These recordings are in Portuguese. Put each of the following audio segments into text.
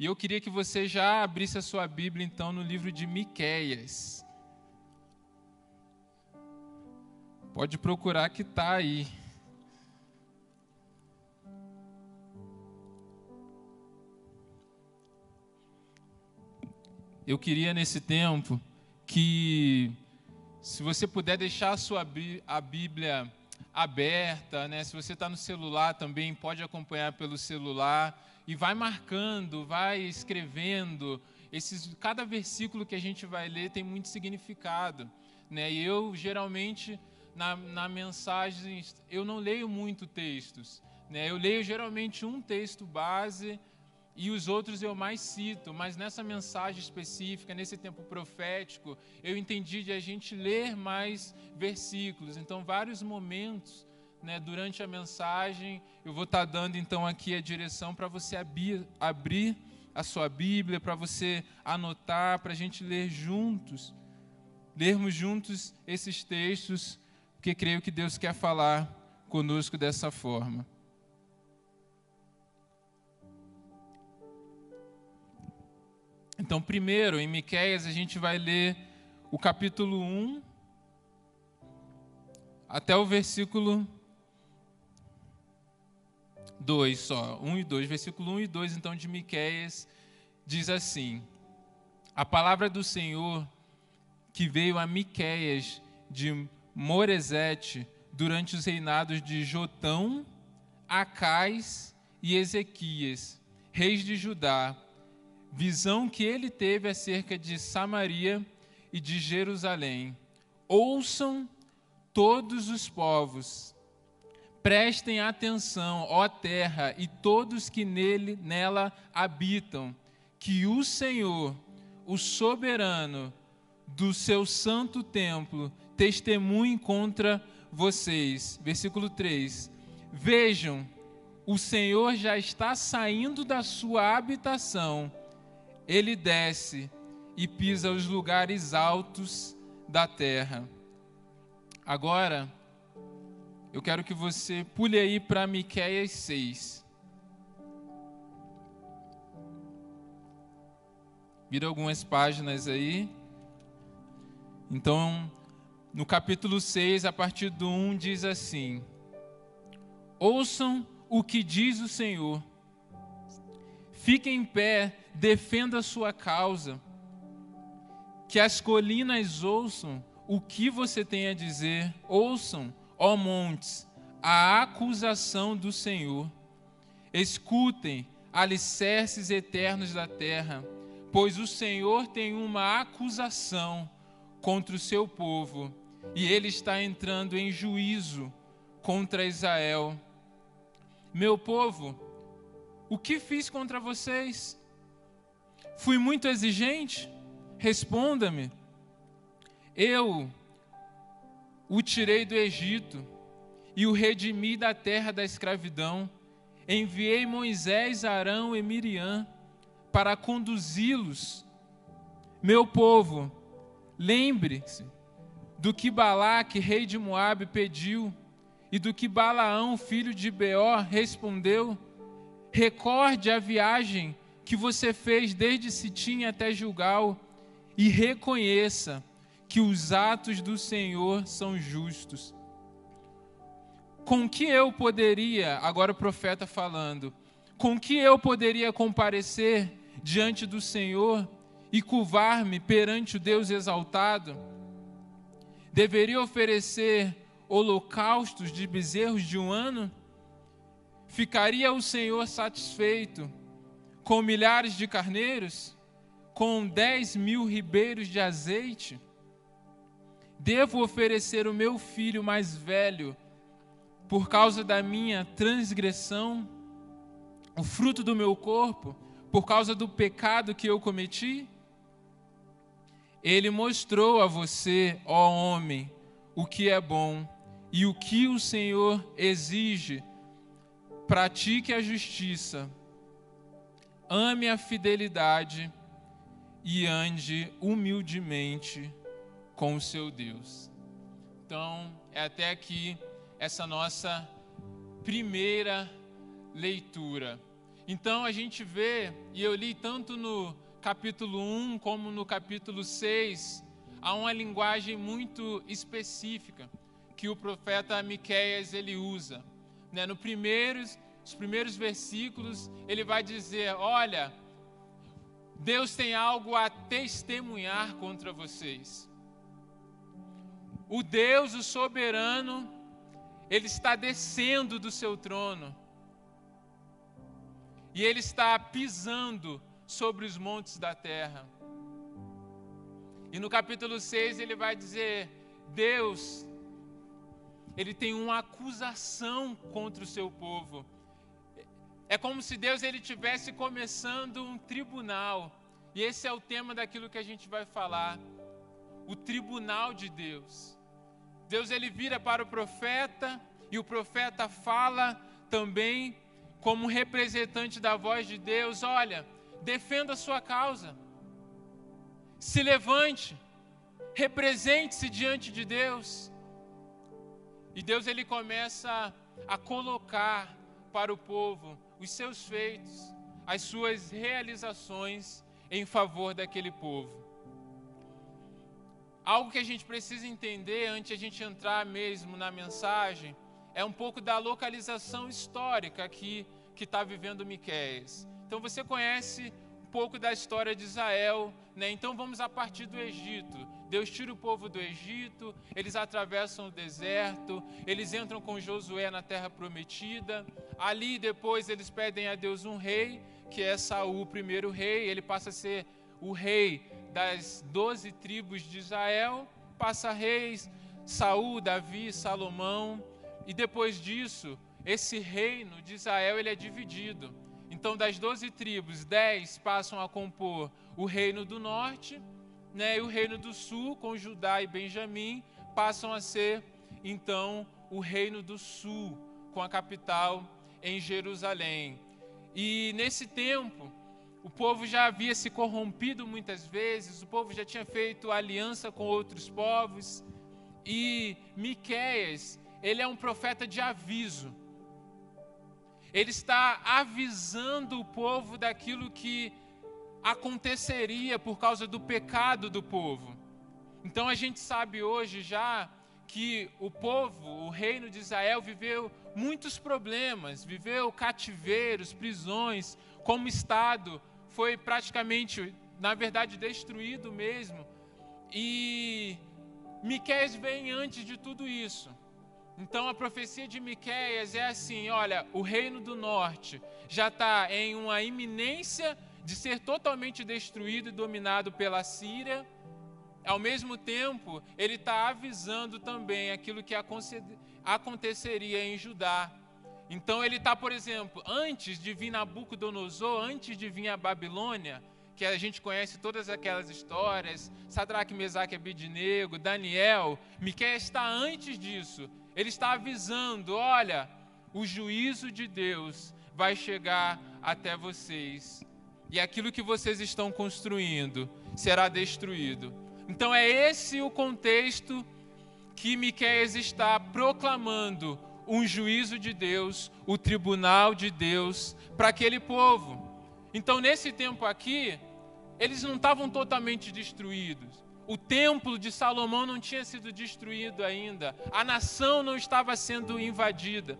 E eu queria que você já abrisse a sua Bíblia então no livro de Miqueias. Pode procurar que está aí. Eu queria nesse tempo que se você puder deixar a sua a Bíblia aberta, né? Se você está no celular também pode acompanhar pelo celular e vai marcando, vai escrevendo. Esses, cada versículo que a gente vai ler tem muito significado, né? E eu geralmente na, na mensagem eu não leio muito textos, né? Eu leio geralmente um texto base e os outros eu mais cito, mas nessa mensagem específica, nesse tempo profético, eu entendi de a gente ler mais versículos. Então, vários momentos né, durante a mensagem, eu vou estar dando então aqui a direção para você abrir, abrir a sua Bíblia, para você anotar, para a gente ler juntos, lermos juntos esses textos, porque creio que Deus quer falar conosco dessa forma. Então, primeiro, em Miqueias, a gente vai ler o capítulo 1 até o versículo 2 só, 1 e 2, versículo 1 e 2 então de Miqueias diz assim: A palavra do Senhor que veio a Miqueias de Moresete durante os reinados de Jotão, Acais e Ezequias, reis de Judá, visão que ele teve acerca de Samaria e de Jerusalém. Ouçam todos os povos, Prestem atenção, ó terra, e todos que nele, nela habitam, que o Senhor, o soberano do seu santo templo, testemunhe contra vocês. Versículo 3. Vejam, o Senhor já está saindo da sua habitação, ele desce e pisa os lugares altos da terra. Agora, eu quero que você pule aí para Miqueias 6. Vira algumas páginas aí. Então, no capítulo 6, a partir do 1, diz assim: Ouçam o que diz o Senhor. Fiquem em pé, defenda a sua causa. Que as colinas ouçam o que você tem a dizer. Ouçam ó montes, a acusação do Senhor. Escutem, alicerces eternos da terra, pois o Senhor tem uma acusação contra o seu povo, e ele está entrando em juízo contra Israel. Meu povo, o que fiz contra vocês? Fui muito exigente? Responda-me. Eu o tirei do Egito e o redimi da terra da escravidão. Enviei Moisés, Arão e Miriam para conduzi-los. Meu povo, lembre-se do que Balaque, rei de Moabe, pediu e do que Balaão, filho de Beor, respondeu. Recorde a viagem que você fez desde Sitim até Gilgal e reconheça que os atos do Senhor são justos. Com que eu poderia, agora o profeta falando, com que eu poderia comparecer diante do Senhor e curvar-me perante o Deus exaltado? Deveria oferecer holocaustos de bezerros de um ano? Ficaria o Senhor satisfeito com milhares de carneiros? Com dez mil ribeiros de azeite? Devo oferecer o meu filho mais velho por causa da minha transgressão, o fruto do meu corpo, por causa do pecado que eu cometi? Ele mostrou a você, ó homem, o que é bom e o que o Senhor exige. Pratique a justiça, ame a fidelidade e ande humildemente com o seu Deus. Então, é até aqui essa nossa primeira leitura. Então a gente vê, e eu li tanto no capítulo 1 como no capítulo 6, há uma linguagem muito específica que o profeta Miqueias ele usa. Né? No primeiros, os primeiros versículos, ele vai dizer: Olha, Deus tem algo a testemunhar contra vocês. O Deus, o soberano, ele está descendo do seu trono. E ele está pisando sobre os montes da terra. E no capítulo 6 ele vai dizer: Deus, ele tem uma acusação contra o seu povo. É como se Deus ele tivesse começando um tribunal. E esse é o tema daquilo que a gente vai falar. O tribunal de Deus. Deus ele vira para o profeta e o profeta fala também como representante da voz de Deus, olha, defenda a sua causa. Se levante, represente-se diante de Deus. E Deus ele começa a colocar para o povo os seus feitos, as suas realizações em favor daquele povo. Algo que a gente precisa entender antes de a gente entrar mesmo na mensagem é um pouco da localização histórica aqui que está vivendo Miquéias. Então você conhece um pouco da história de Israel, né? Então vamos a partir do Egito. Deus tira o povo do Egito, eles atravessam o deserto, eles entram com Josué na terra prometida. Ali depois eles pedem a Deus um rei, que é Saul, o primeiro rei, ele passa a ser o rei das doze tribos de Israel, passa reis, Saul, Davi, Salomão, e depois disso, esse reino de Israel ele é dividido. Então, das doze tribos, dez passam a compor o reino do norte, né, e o reino do sul, com Judá e Benjamim, passam a ser, então, o reino do sul, com a capital em Jerusalém. E nesse tempo, o povo já havia se corrompido muitas vezes, o povo já tinha feito aliança com outros povos, e Miqueias, ele é um profeta de aviso. Ele está avisando o povo daquilo que aconteceria por causa do pecado do povo. Então a gente sabe hoje já que o povo, o reino de Israel, viveu muitos problemas, viveu cativeiros, prisões, como Estado foi praticamente, na verdade, destruído mesmo. E Miqués vem antes de tudo isso. Então a profecia de Miquéias é assim: olha, o reino do norte já está em uma iminência de ser totalmente destruído e dominado pela Síria. Ao mesmo tempo, ele está avisando também aquilo que aconteceria em Judá. Então ele está, por exemplo, antes de vir Nabucodonosor, antes de vir a Babilônia, que a gente conhece todas aquelas histórias, Sadraque, Mesaque, Abednego, Daniel, Miqueias está antes disso. Ele está avisando: olha, o juízo de Deus vai chegar até vocês. E aquilo que vocês estão construindo será destruído. Então é esse o contexto que Miqueias está proclamando um juízo de Deus, o tribunal de Deus para aquele povo. Então nesse tempo aqui, eles não estavam totalmente destruídos. O templo de Salomão não tinha sido destruído ainda. A nação não estava sendo invadida.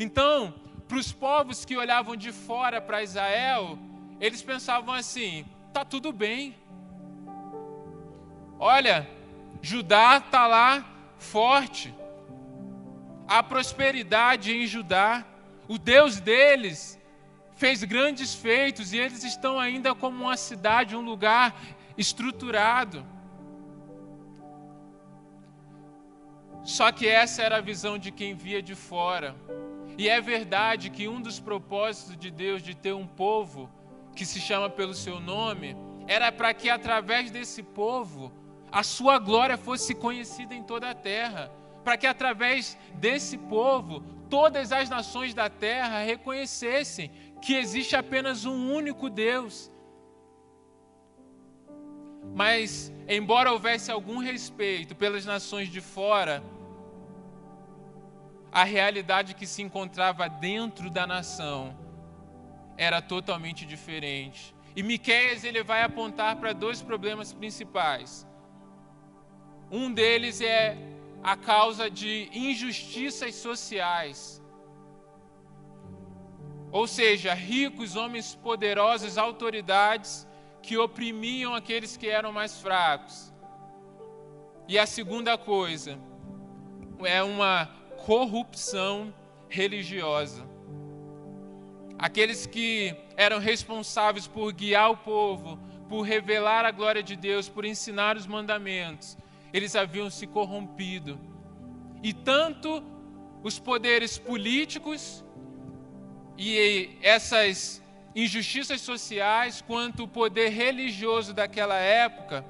Então, para os povos que olhavam de fora para Israel, eles pensavam assim: tá tudo bem. Olha, Judá está lá forte. Há prosperidade em Judá. O Deus deles fez grandes feitos e eles estão ainda como uma cidade, um lugar estruturado. Só que essa era a visão de quem via de fora. E é verdade que um dos propósitos de Deus de ter um povo que se chama pelo seu nome era para que através desse povo a sua glória fosse conhecida em toda a terra, para que através desse povo todas as nações da terra reconhecessem que existe apenas um único Deus. Mas, embora houvesse algum respeito pelas nações de fora, a realidade que se encontrava dentro da nação era totalmente diferente. E Miqueias ele vai apontar para dois problemas principais. Um deles é a causa de injustiças sociais. Ou seja, ricos, homens poderosos, autoridades que oprimiam aqueles que eram mais fracos. E a segunda coisa é uma corrupção religiosa. Aqueles que eram responsáveis por guiar o povo, por revelar a glória de Deus, por ensinar os mandamentos, eles haviam se corrompido. E tanto os poderes políticos e essas injustiças sociais, quanto o poder religioso daquela época,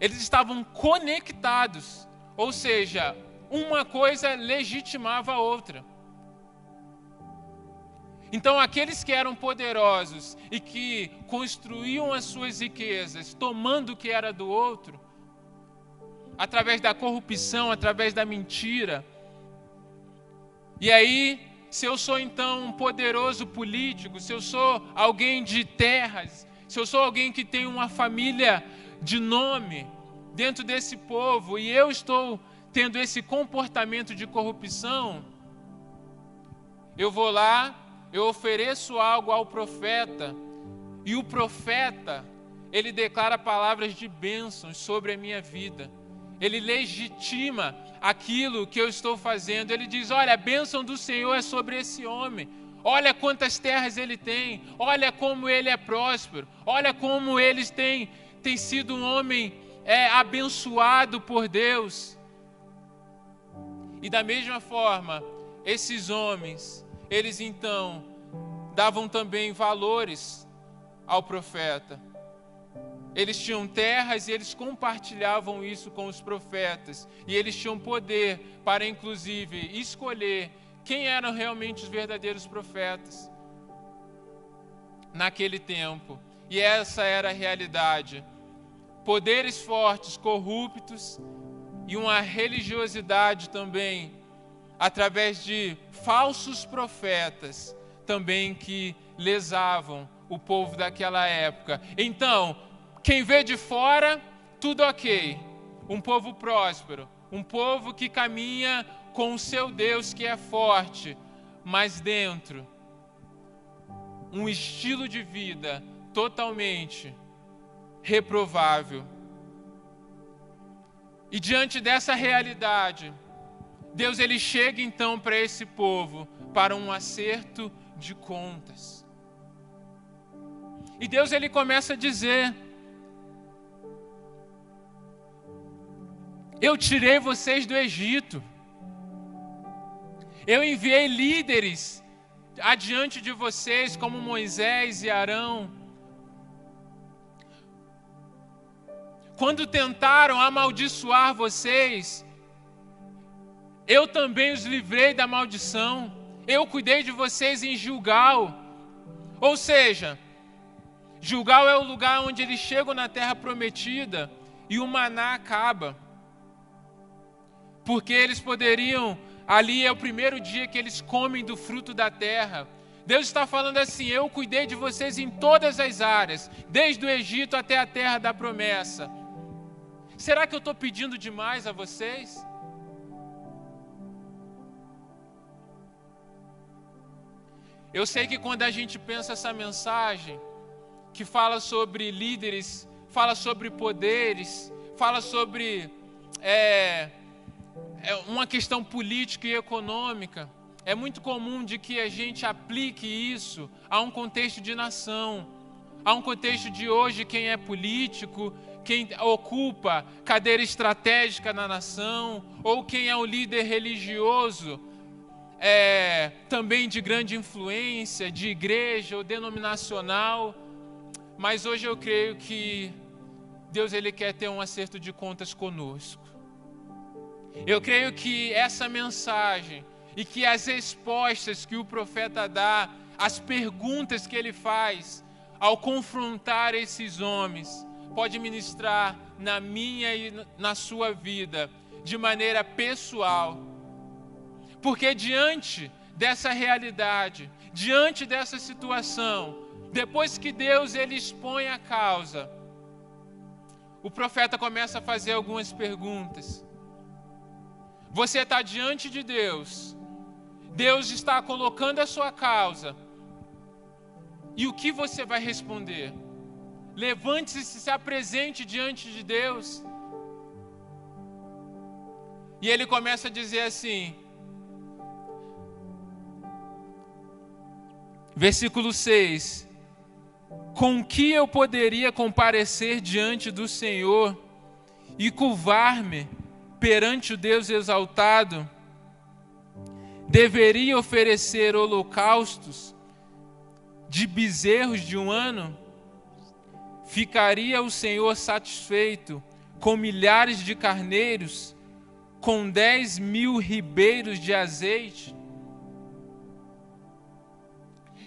eles estavam conectados, ou seja, uma coisa legitimava a outra. Então, aqueles que eram poderosos e que construíam as suas riquezas tomando o que era do outro, através da corrupção, através da mentira. E aí, se eu sou então um poderoso político, se eu sou alguém de terras, se eu sou alguém que tem uma família de nome dentro desse povo e eu estou tendo esse comportamento de corrupção, eu vou lá eu ofereço algo ao profeta, e o profeta, ele declara palavras de bênçãos sobre a minha vida. Ele legitima aquilo que eu estou fazendo. Ele diz: Olha, a bênção do Senhor é sobre esse homem. Olha quantas terras ele tem. Olha como ele é próspero. Olha como eles têm, têm sido um homem é, abençoado por Deus. E da mesma forma, esses homens, eles então davam também valores ao profeta. Eles tinham terras e eles compartilhavam isso com os profetas. E eles tinham poder para, inclusive, escolher quem eram realmente os verdadeiros profetas naquele tempo. E essa era a realidade. Poderes fortes, corruptos e uma religiosidade também através de falsos profetas também que lesavam o povo daquela época. Então, quem vê de fora, tudo ok. Um povo próspero, um povo que caminha com o seu Deus que é forte, mas dentro, um estilo de vida totalmente reprovável. E diante dessa realidade, Deus ele chega então para esse povo para um acerto de contas. E Deus ele começa a dizer: Eu tirei vocês do Egito. Eu enviei líderes adiante de vocês, como Moisés e Arão. Quando tentaram amaldiçoar vocês, eu também os livrei da maldição. Eu cuidei de vocês em Gilgal. Ou seja, Gilgal é o lugar onde eles chegam na terra prometida e o maná acaba. Porque eles poderiam, ali é o primeiro dia que eles comem do fruto da terra. Deus está falando assim: Eu cuidei de vocês em todas as áreas, desde o Egito até a terra da promessa. Será que eu estou pedindo demais a vocês? Eu sei que quando a gente pensa essa mensagem, que fala sobre líderes, fala sobre poderes, fala sobre é, é uma questão política e econômica, é muito comum de que a gente aplique isso a um contexto de nação, a um contexto de hoje quem é político, quem ocupa cadeira estratégica na nação, ou quem é o líder religioso é, também de grande influência, de igreja ou denominacional, mas hoje eu creio que Deus ele quer ter um acerto de contas conosco. Eu creio que essa mensagem e que as respostas que o profeta dá, as perguntas que ele faz ao confrontar esses homens, pode ministrar na minha e na sua vida de maneira pessoal porque diante dessa realidade, diante dessa situação, depois que Deus ele expõe a causa, o profeta começa a fazer algumas perguntas. Você está diante de Deus, Deus está colocando a sua causa, e o que você vai responder? Levante-se e se apresente diante de Deus. E ele começa a dizer assim, versículo 6: Com que eu poderia comparecer diante do Senhor e curvar-me perante o Deus exaltado? Deveria oferecer holocaustos de bezerros de um ano? Ficaria o Senhor satisfeito com milhares de carneiros? com dez mil ribeiros de azeite?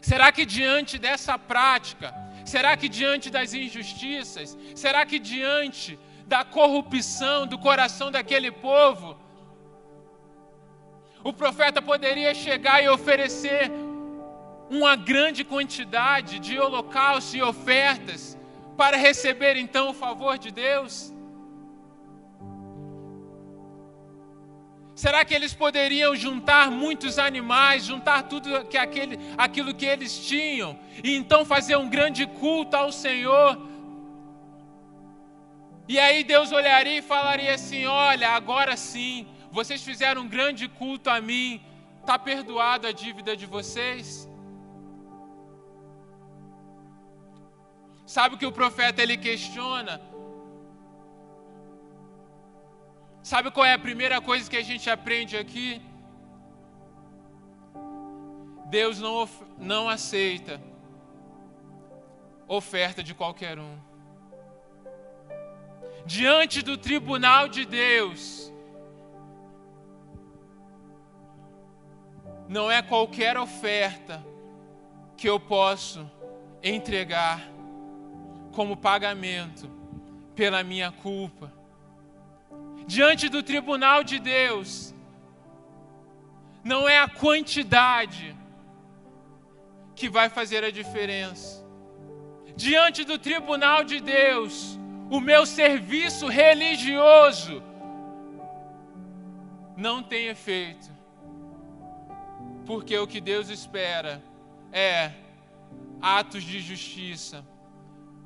Será que diante dessa prática, será que diante das injustiças, será que diante da corrupção do coração daquele povo, o profeta poderia chegar e oferecer uma grande quantidade de holocaustos e ofertas para receber então o favor de Deus? Será que eles poderiam juntar muitos animais, juntar tudo que aquele, aquilo que eles tinham, e então fazer um grande culto ao Senhor? E aí Deus olharia e falaria assim: Olha, agora sim, vocês fizeram um grande culto a mim, está perdoado a dívida de vocês? Sabe o que o profeta ele questiona? Sabe qual é a primeira coisa que a gente aprende aqui? Deus não, não aceita oferta de qualquer um. Diante do tribunal de Deus, não é qualquer oferta que eu posso entregar como pagamento pela minha culpa diante do tribunal de Deus, não é a quantidade que vai fazer a diferença. Diante do tribunal de Deus, o meu serviço religioso não tem efeito. Porque o que Deus espera é atos de justiça,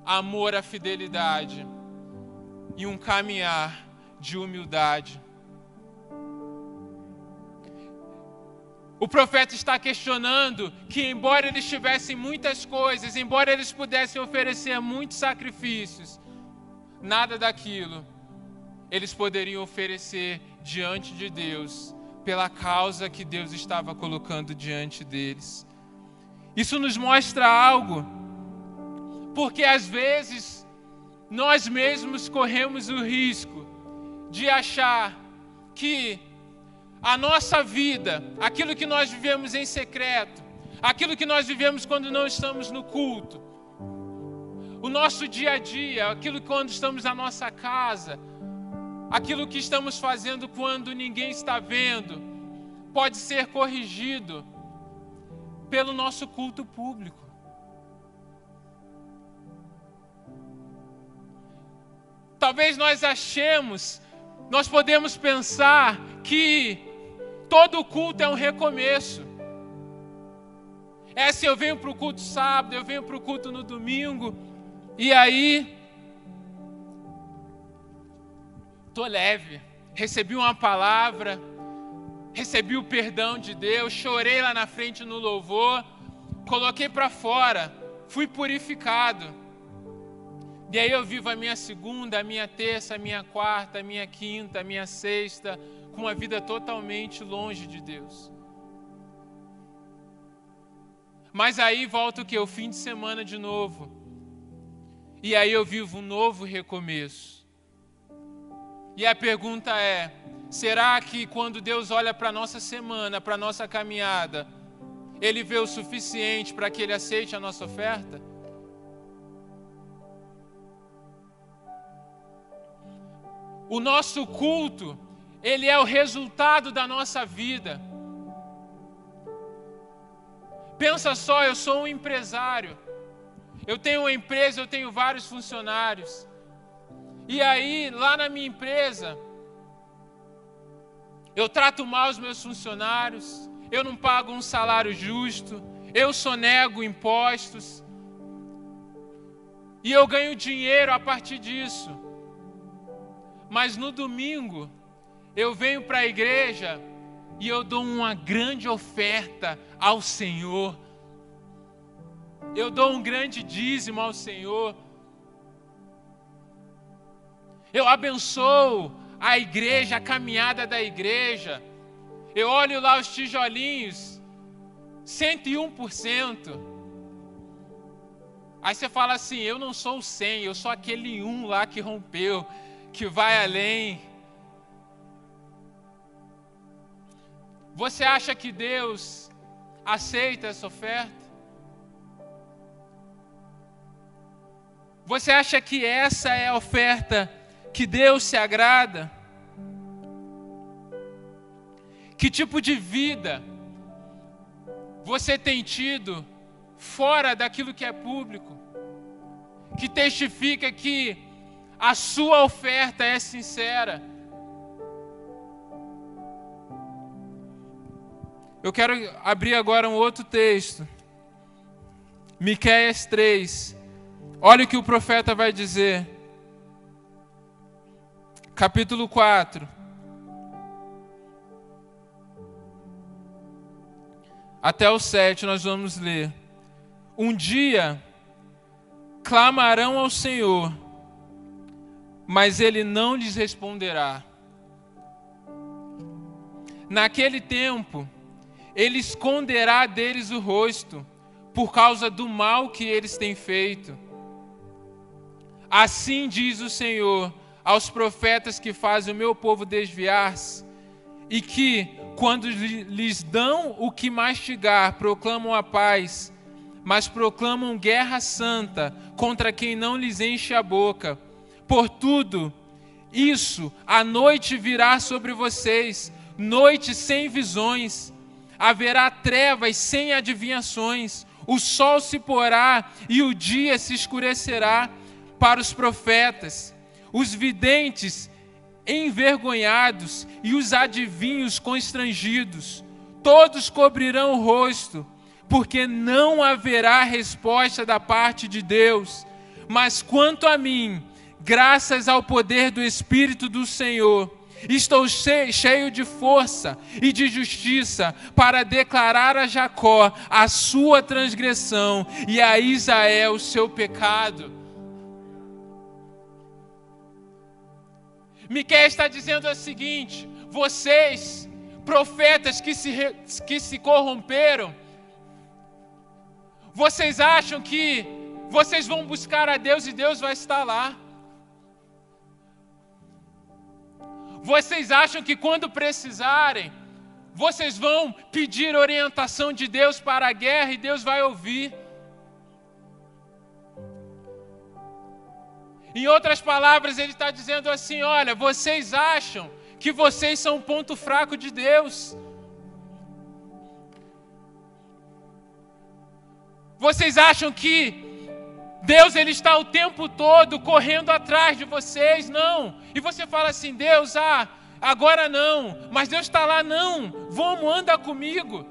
amor à fidelidade e um caminhar de humildade. O profeta está questionando que, embora eles tivessem muitas coisas, embora eles pudessem oferecer muitos sacrifícios, nada daquilo eles poderiam oferecer diante de Deus, pela causa que Deus estava colocando diante deles. Isso nos mostra algo, porque às vezes nós mesmos corremos o risco de achar que a nossa vida, aquilo que nós vivemos em secreto, aquilo que nós vivemos quando não estamos no culto, o nosso dia a dia, aquilo quando estamos na nossa casa, aquilo que estamos fazendo quando ninguém está vendo, pode ser corrigido pelo nosso culto público. Talvez nós achemos nós podemos pensar que todo culto é um recomeço. É se eu venho para o culto sábado, eu venho para o culto no domingo, e aí tô leve, recebi uma palavra, recebi o perdão de Deus, chorei lá na frente no louvor, coloquei para fora, fui purificado. E aí eu vivo a minha segunda, a minha terça, a minha quarta, a minha quinta, a minha sexta, com uma vida totalmente longe de Deus. Mas aí volta o que? O fim de semana de novo. E aí eu vivo um novo recomeço. E a pergunta é: será que quando Deus olha para a nossa semana, para a nossa caminhada, Ele vê o suficiente para que Ele aceite a nossa oferta? O nosso culto, ele é o resultado da nossa vida. Pensa só, eu sou um empresário. Eu tenho uma empresa, eu tenho vários funcionários. E aí, lá na minha empresa, eu trato mal os meus funcionários, eu não pago um salário justo, eu sonego impostos. E eu ganho dinheiro a partir disso. Mas no domingo, eu venho para a igreja e eu dou uma grande oferta ao Senhor. Eu dou um grande dízimo ao Senhor. Eu abençoo a igreja, a caminhada da igreja. Eu olho lá os tijolinhos, 101%. Aí você fala assim: eu não sou o 100, eu sou aquele um lá que rompeu, que vai além. Você acha que Deus aceita essa oferta? Você acha que essa é a oferta que Deus se agrada? Que tipo de vida você tem tido fora daquilo que é público? Que testifica que a sua oferta é sincera? Eu quero abrir agora um outro texto. Miqueias 3. Olha o que o profeta vai dizer. Capítulo 4. Até o 7 nós vamos ler. Um dia clamarão ao Senhor, mas ele não lhes responderá. Naquele tempo, ele esconderá deles o rosto, por causa do mal que eles têm feito. Assim diz o Senhor aos profetas que fazem o meu povo desviar-se, e que, quando lhes dão o que mastigar, proclamam a paz, mas proclamam guerra santa contra quem não lhes enche a boca. Por tudo, isso, a noite virá sobre vocês, noite sem visões. Haverá trevas sem adivinhações, o sol se porá e o dia se escurecerá para os profetas, os videntes envergonhados e os adivinhos constrangidos, todos cobrirão o rosto, porque não haverá resposta da parte de Deus. Mas quanto a mim, graças ao poder do Espírito do Senhor, Estou cheio de força e de justiça para declarar a Jacó a sua transgressão e a Israel o seu pecado. Miquel está dizendo o seguinte: vocês, profetas que se, que se corromperam, vocês acham que vocês vão buscar a Deus e Deus vai estar lá. Vocês acham que quando precisarem, vocês vão pedir orientação de Deus para a guerra e Deus vai ouvir? Em outras palavras, ele está dizendo assim: olha, vocês acham que vocês são um ponto fraco de Deus. Vocês acham que Deus ele está o tempo todo correndo atrás de vocês, não. E você fala assim, Deus, ah, agora não. Mas Deus está lá, não. Vamos, anda comigo.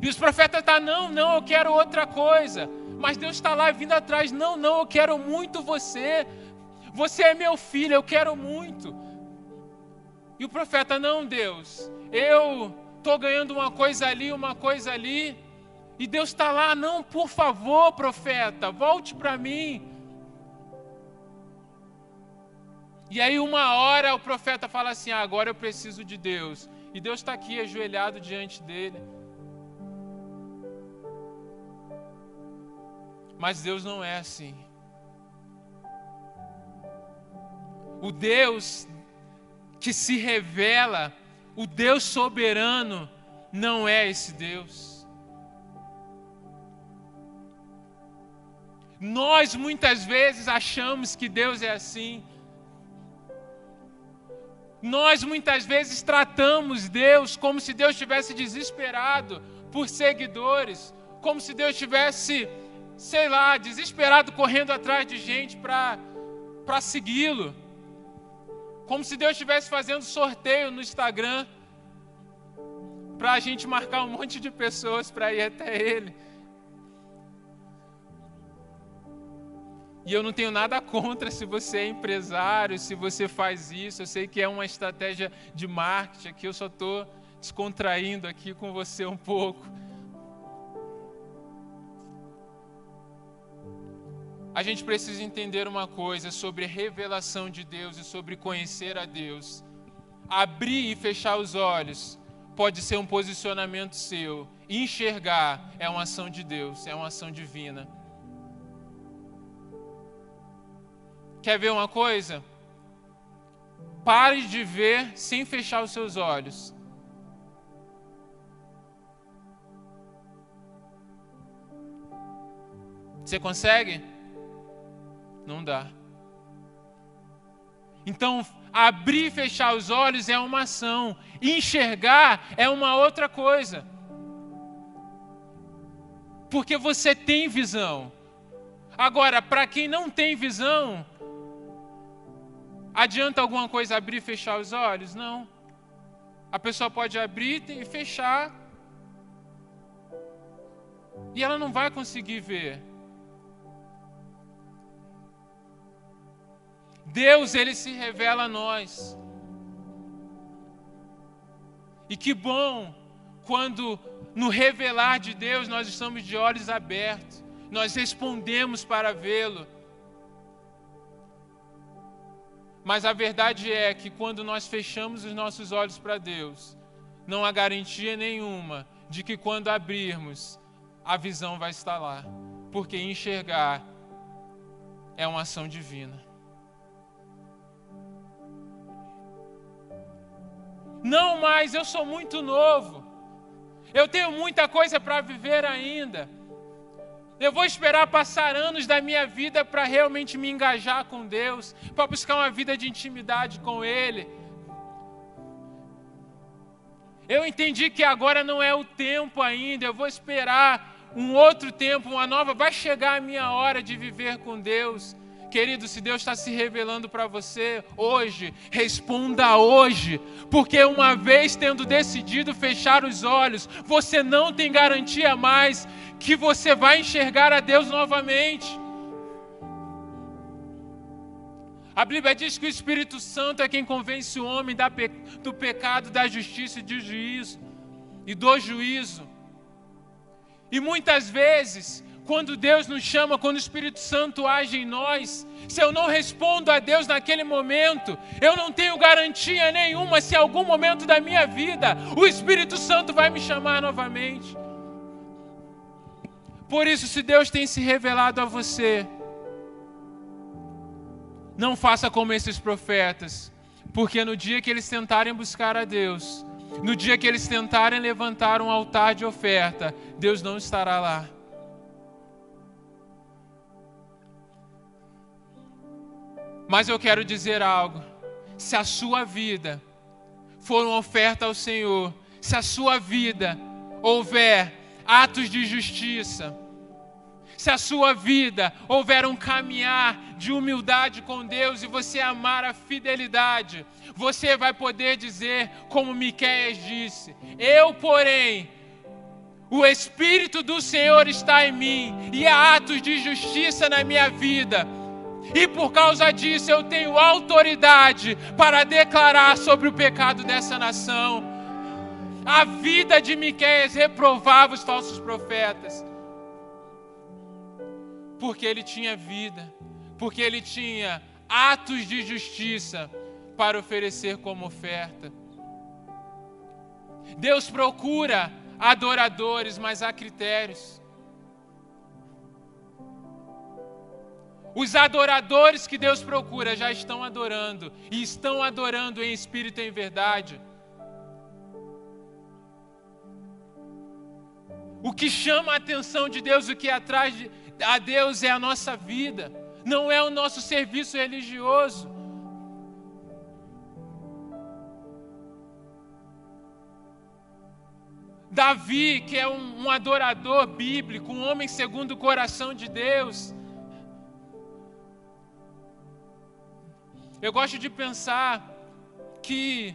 E os profetas estão, tá, não, não, eu quero outra coisa. Mas Deus está lá vindo atrás, não, não, eu quero muito você. Você é meu filho, eu quero muito. E o profeta, não, Deus, eu estou ganhando uma coisa ali, uma coisa ali. E Deus está lá, não, por favor, profeta, volte para mim. E aí, uma hora, o profeta fala assim: ah, agora eu preciso de Deus. E Deus está aqui ajoelhado diante dele. Mas Deus não é assim. O Deus que se revela, o Deus soberano, não é esse Deus. Nós muitas vezes achamos que Deus é assim. Nós muitas vezes tratamos Deus como se Deus estivesse desesperado, por seguidores, como se Deus tivesse, sei lá, desesperado correndo atrás de gente para segui-lo. Como se Deus estivesse fazendo sorteio no Instagram para a gente marcar um monte de pessoas para ir até Ele. E eu não tenho nada contra se você é empresário, se você faz isso. Eu sei que é uma estratégia de marketing eu só estou descontraindo aqui com você um pouco. A gente precisa entender uma coisa sobre revelação de Deus e sobre conhecer a Deus. Abrir e fechar os olhos pode ser um posicionamento seu. Enxergar é uma ação de Deus, é uma ação divina. Quer ver uma coisa? Pare de ver sem fechar os seus olhos. Você consegue? Não dá. Então, abrir e fechar os olhos é uma ação, enxergar é uma outra coisa. Porque você tem visão. Agora, para quem não tem visão, Adianta alguma coisa abrir e fechar os olhos? Não. A pessoa pode abrir e fechar. E ela não vai conseguir ver. Deus, ele se revela a nós. E que bom quando no revelar de Deus nós estamos de olhos abertos, nós respondemos para vê-lo. Mas a verdade é que quando nós fechamos os nossos olhos para Deus, não há garantia nenhuma de que quando abrirmos, a visão vai estar lá. Porque enxergar é uma ação divina. Não, mas eu sou muito novo. Eu tenho muita coisa para viver ainda. Eu vou esperar passar anos da minha vida para realmente me engajar com Deus, para buscar uma vida de intimidade com Ele. Eu entendi que agora não é o tempo ainda, eu vou esperar um outro tempo, uma nova. Vai chegar a minha hora de viver com Deus. Querido, se Deus está se revelando para você hoje, responda hoje, porque uma vez tendo decidido fechar os olhos, você não tem garantia mais que você vai enxergar a Deus novamente. A Bíblia diz que o Espírito Santo é quem convence o homem do pecado, da justiça e do juízo e do juízo. E muitas vezes quando Deus nos chama, quando o Espírito Santo age em nós, se eu não respondo a Deus naquele momento, eu não tenho garantia nenhuma se em algum momento da minha vida o Espírito Santo vai me chamar novamente. Por isso, se Deus tem se revelado a você, não faça como esses profetas, porque no dia que eles tentarem buscar a Deus, no dia que eles tentarem levantar um altar de oferta, Deus não estará lá. Mas eu quero dizer algo: se a sua vida for uma oferta ao Senhor, se a sua vida houver atos de justiça, se a sua vida houver um caminhar de humildade com Deus e você amar a fidelidade, você vai poder dizer, como Miqueias disse: Eu, porém, o Espírito do Senhor está em mim e há atos de justiça na minha vida e por causa disso eu tenho autoridade para declarar sobre o pecado dessa nação. A vida de Miqueias reprovava os falsos profetas. Porque ele tinha vida, porque ele tinha atos de justiça para oferecer como oferta. Deus procura adoradores, mas há critérios. Os adoradores que Deus procura já estão adorando e estão adorando em espírito e em verdade. O que chama a atenção de Deus, o que atrai a Deus é a nossa vida, não é o nosso serviço religioso. Davi, que é um, um adorador bíblico, um homem segundo o coração de Deus. Eu gosto de pensar que,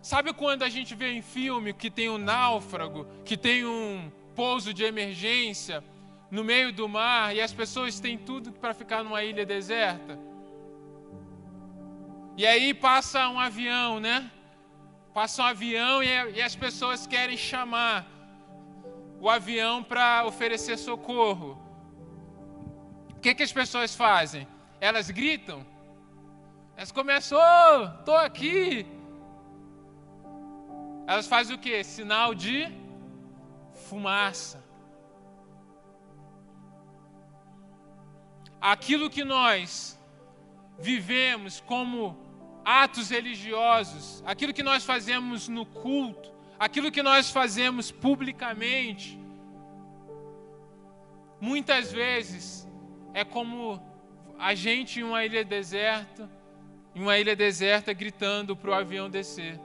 sabe quando a gente vê em filme que tem um náufrago, que tem um pouso de emergência no meio do mar e as pessoas têm tudo para ficar numa ilha deserta? E aí passa um avião, né? Passa um avião e, e as pessoas querem chamar o avião para oferecer socorro. O que, que as pessoas fazem? Elas gritam. Elas começam, oh, tô aqui. Elas fazem o que? Sinal de fumaça. Aquilo que nós vivemos como atos religiosos, aquilo que nós fazemos no culto, aquilo que nós fazemos publicamente, muitas vezes é como a gente em uma ilha deserta, em uma ilha deserta gritando para o avião descer.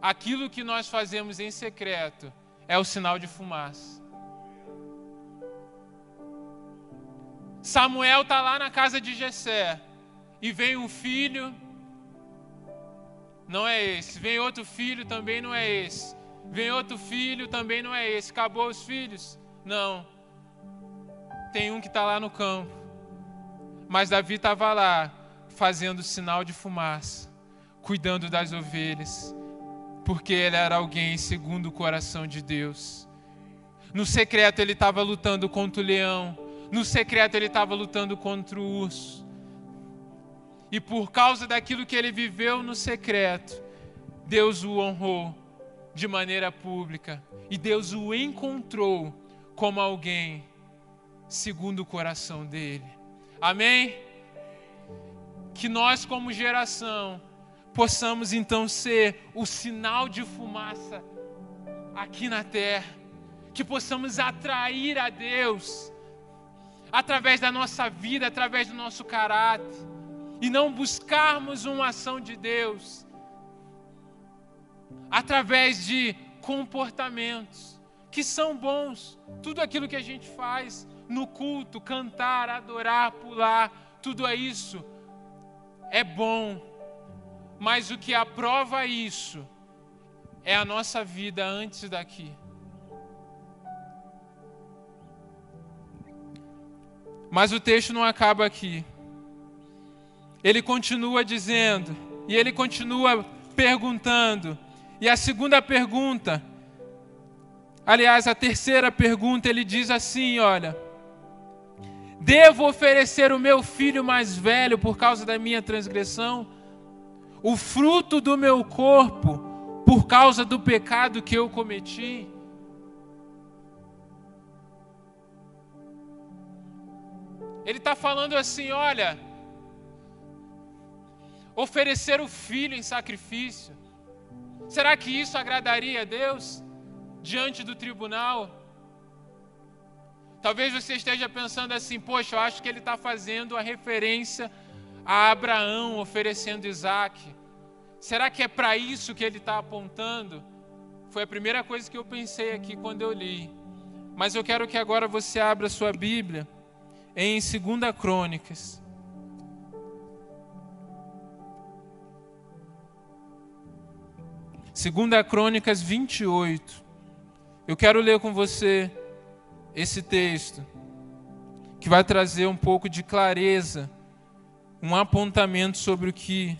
Aquilo que nós fazemos em secreto é o sinal de fumaça. Samuel está lá na casa de Jessé e vem um filho, não é esse. Vem outro filho, também não é esse. Vem outro filho, também não é esse. Acabou os filhos? Não. Tem um que está lá no campo. Mas Davi estava lá, fazendo sinal de fumaça, cuidando das ovelhas, porque ele era alguém segundo o coração de Deus. No secreto ele estava lutando contra o leão, no secreto ele estava lutando contra o urso. E por causa daquilo que ele viveu no secreto, Deus o honrou de maneira pública. E Deus o encontrou como alguém segundo o coração dele. Amém? Que nós, como geração, possamos então ser o sinal de fumaça aqui na terra. Que possamos atrair a Deus através da nossa vida, através do nosso caráter e não buscarmos uma ação de Deus através de comportamentos que são bons, tudo aquilo que a gente faz no culto, cantar, adorar, pular, tudo é isso é bom, mas o que aprova isso é a nossa vida antes daqui. Mas o texto não acaba aqui ele continua dizendo, e ele continua perguntando. E a segunda pergunta, aliás, a terceira pergunta, ele diz assim: olha, devo oferecer o meu filho mais velho por causa da minha transgressão, o fruto do meu corpo por causa do pecado que eu cometi? Ele está falando assim: olha, oferecer o filho em sacrifício. Será que isso agradaria a Deus diante do tribunal? Talvez você esteja pensando assim: poxa, eu acho que ele está fazendo a referência a Abraão oferecendo Isaac. Será que é para isso que ele está apontando? Foi a primeira coisa que eu pensei aqui quando eu li. Mas eu quero que agora você abra sua Bíblia em 2 Crônicas. Segunda Crônicas 28. Eu quero ler com você esse texto que vai trazer um pouco de clareza, um apontamento sobre o que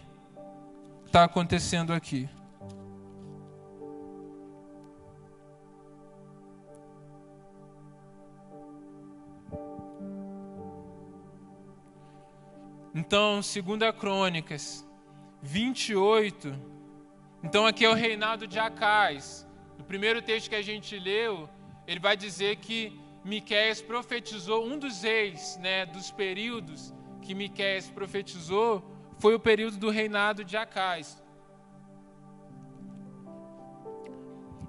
está acontecendo aqui. Então, segunda Crônicas 28 então aqui é o reinado de Acais. No primeiro texto que a gente leu, ele vai dizer que Miqueias profetizou um dos reis, né, dos períodos que Miqueias profetizou, foi o período do reinado de Acais.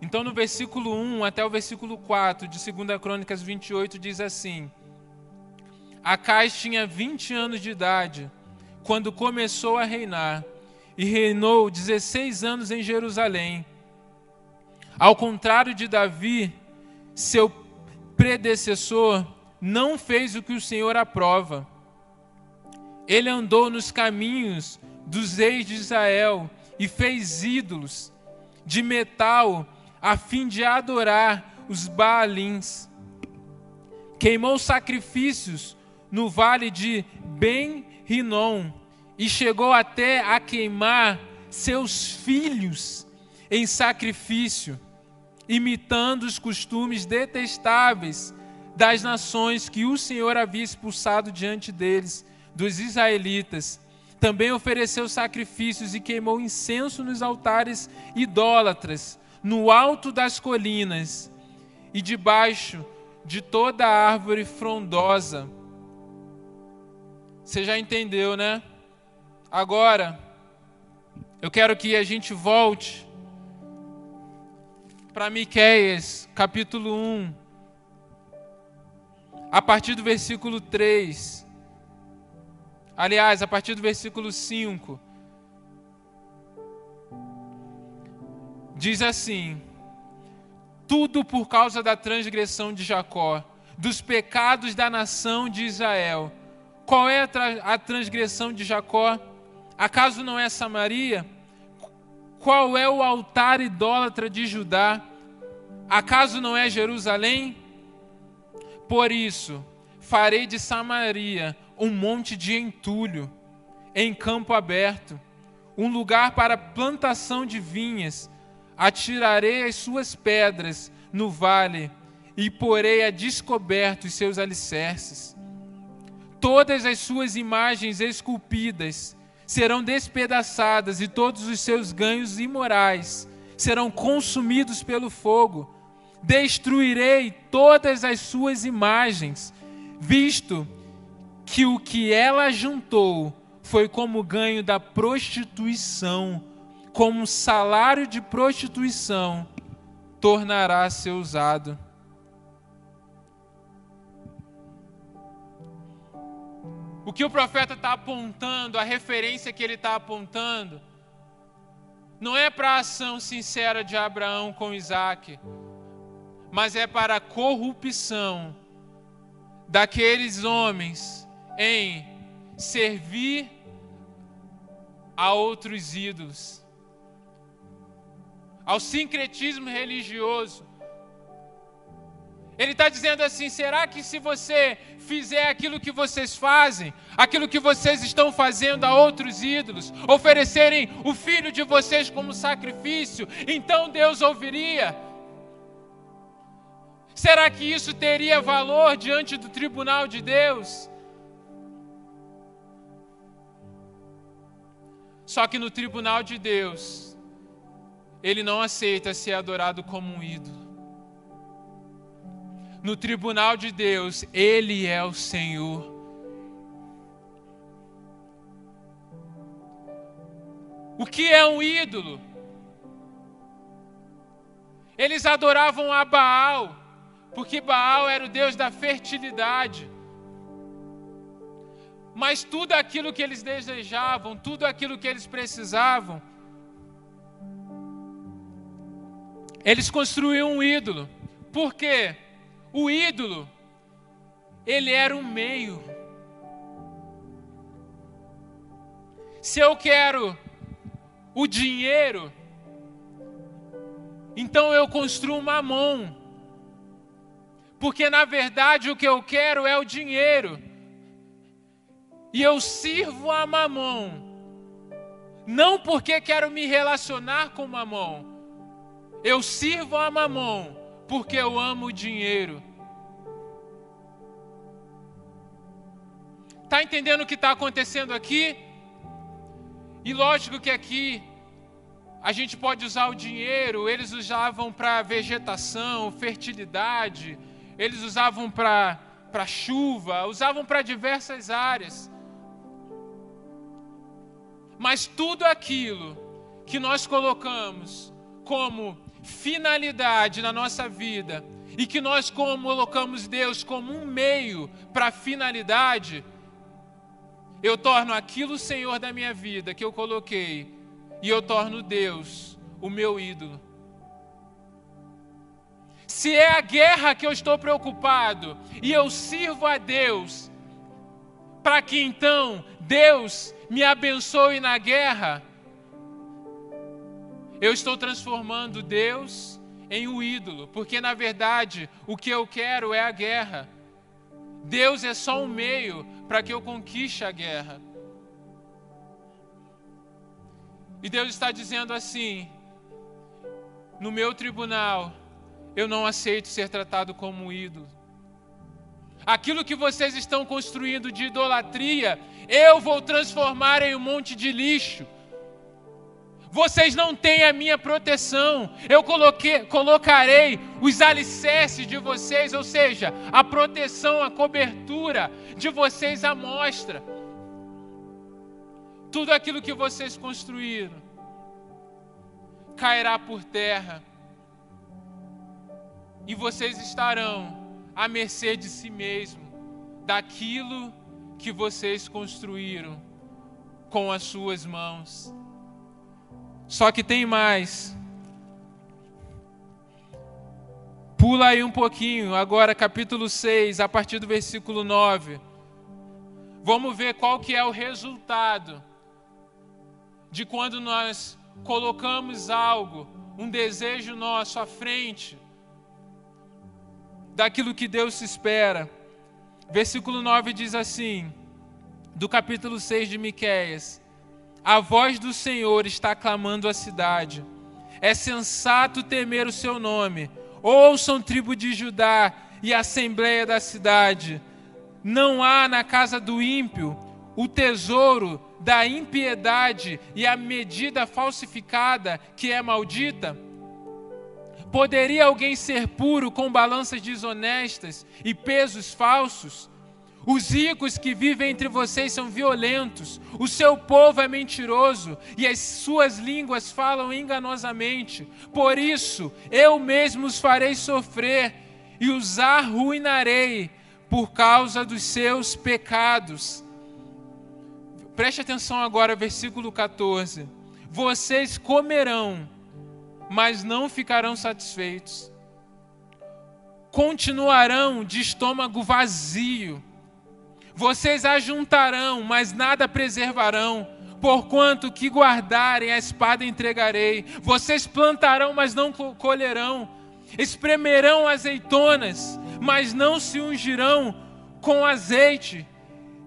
Então no versículo 1 até o versículo 4 de 2 Crônicas 28 diz assim: Acais tinha 20 anos de idade quando começou a reinar e reinou 16 anos em Jerusalém. Ao contrário de Davi, seu predecessor não fez o que o Senhor aprova. Ele andou nos caminhos dos reis de Israel e fez ídolos de metal a fim de adorar os Baalins. Queimou sacrifícios no vale de Ben-Rinom e chegou até a queimar seus filhos em sacrifício, imitando os costumes detestáveis das nações que o Senhor havia expulsado diante deles, dos israelitas. Também ofereceu sacrifícios e queimou incenso nos altares idólatras, no alto das colinas e debaixo de toda árvore frondosa. Você já entendeu, né? Agora, eu quero que a gente volte para Miqueias, capítulo 1, a partir do versículo 3. Aliás, a partir do versículo 5. Diz assim: Tudo por causa da transgressão de Jacó, dos pecados da nação de Israel. Qual é a, tra a transgressão de Jacó? Acaso não é Samaria? Qual é o altar idólatra de Judá? Acaso não é Jerusalém? Por isso, farei de Samaria um monte de entulho, em campo aberto, um lugar para plantação de vinhas. Atirarei as suas pedras no vale e porei a descoberto os seus alicerces. Todas as suas imagens esculpidas serão despedaçadas e todos os seus ganhos imorais serão consumidos pelo fogo. Destruirei todas as suas imagens, visto que o que ela juntou foi como ganho da prostituição, como salário de prostituição, tornará a ser usado. O que o profeta está apontando, a referência que ele está apontando, não é para a ação sincera de Abraão com Isaac, mas é para a corrupção daqueles homens em servir a outros ídolos, ao sincretismo religioso. Ele está dizendo assim: será que se você fizer aquilo que vocês fazem, aquilo que vocês estão fazendo a outros ídolos, oferecerem o filho de vocês como sacrifício, então Deus ouviria? Será que isso teria valor diante do tribunal de Deus? Só que no tribunal de Deus, ele não aceita ser adorado como um ídolo. No tribunal de Deus, ele é o Senhor. O que é um ídolo? Eles adoravam a Baal, porque Baal era o deus da fertilidade. Mas tudo aquilo que eles desejavam, tudo aquilo que eles precisavam, eles construíam um ídolo. Por quê? O ídolo, ele era um meio. Se eu quero o dinheiro, então eu construo uma mão. Porque na verdade o que eu quero é o dinheiro e eu sirvo a mamão, não porque quero me relacionar com mamão, eu sirvo a mamão porque eu amo o dinheiro. Está entendendo o que está acontecendo aqui? E lógico que aqui a gente pode usar o dinheiro, eles usavam para vegetação, fertilidade, eles usavam para chuva, usavam para diversas áreas. Mas tudo aquilo que nós colocamos como finalidade na nossa vida e que nós colocamos Deus como um meio para a finalidade, eu torno aquilo o Senhor da minha vida que eu coloquei e eu torno Deus o meu ídolo. Se é a guerra que eu estou preocupado e eu sirvo a Deus, para que então Deus me abençoe na guerra, eu estou transformando Deus em um ídolo, porque na verdade o que eu quero é a guerra. Deus é só um meio para que eu conquiste a guerra. E Deus está dizendo assim: no meu tribunal, eu não aceito ser tratado como um ídolo. Aquilo que vocês estão construindo de idolatria, eu vou transformar em um monte de lixo. Vocês não têm a minha proteção. Eu coloquei, colocarei os alicerces de vocês, ou seja, a proteção, a cobertura de vocês à mostra. Tudo aquilo que vocês construíram cairá por terra. E vocês estarão à mercê de si mesmo, daquilo que vocês construíram com as suas mãos. Só que tem mais. Pula aí um pouquinho, agora capítulo 6, a partir do versículo 9. Vamos ver qual que é o resultado de quando nós colocamos algo, um desejo nosso à frente daquilo que Deus espera. Versículo 9 diz assim, do capítulo 6 de Miqueias: A voz do Senhor está clamando a cidade. É sensato temer o seu nome. Ouçam tribo de Judá e assembleia da cidade. Não há na casa do ímpio o tesouro da impiedade e a medida falsificada que é maldita? Poderia alguém ser puro com balanças desonestas e pesos falsos? Os ricos que vivem entre vocês são violentos, o seu povo é mentiroso e as suas línguas falam enganosamente. Por isso, eu mesmo os farei sofrer e os arruinarei por causa dos seus pecados. Preste atenção agora, versículo 14. Vocês comerão, mas não ficarão satisfeitos. Continuarão de estômago vazio. Vocês ajuntarão, mas nada preservarão. Porquanto que guardarem a espada entregarei. Vocês plantarão, mas não colherão. Espremerão azeitonas, mas não se ungirão com azeite.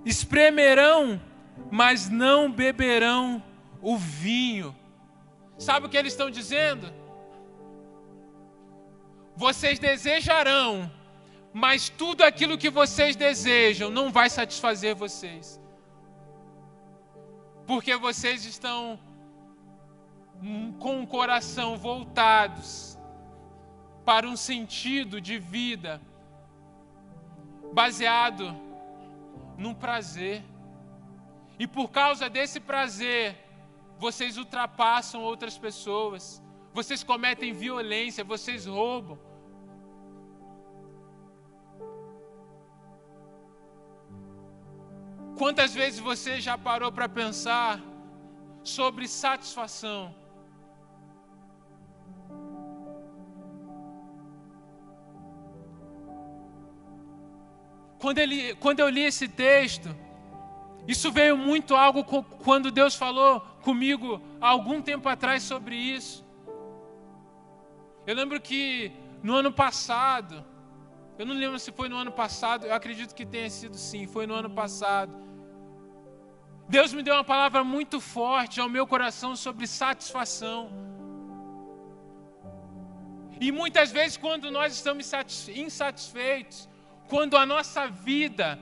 Espremerão mas não beberão o vinho. Sabe o que eles estão dizendo? Vocês desejarão, mas tudo aquilo que vocês desejam não vai satisfazer vocês. Porque vocês estão com o coração voltados para um sentido de vida baseado num prazer. E por causa desse prazer, vocês ultrapassam outras pessoas, vocês cometem violência, vocês roubam. Quantas vezes você já parou para pensar sobre satisfação? Quando, ele, quando eu li esse texto, isso veio muito algo quando Deus falou comigo há algum tempo atrás sobre isso. Eu lembro que no ano passado, eu não lembro se foi no ano passado, eu acredito que tenha sido sim, foi no ano passado. Deus me deu uma palavra muito forte ao meu coração sobre satisfação. E muitas vezes, quando nós estamos insatisfeitos, quando a nossa vida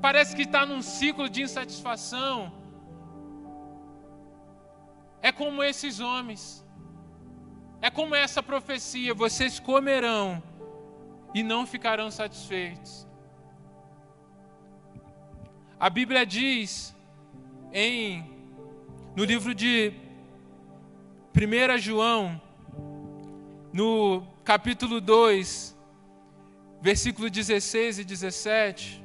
parece que está num ciclo de insatisfação. É como esses homens, é como essa profecia: vocês comerão e não ficarão satisfeitos. A Bíblia diz em no livro de 1 João, no capítulo 2, versículo 16 e 17,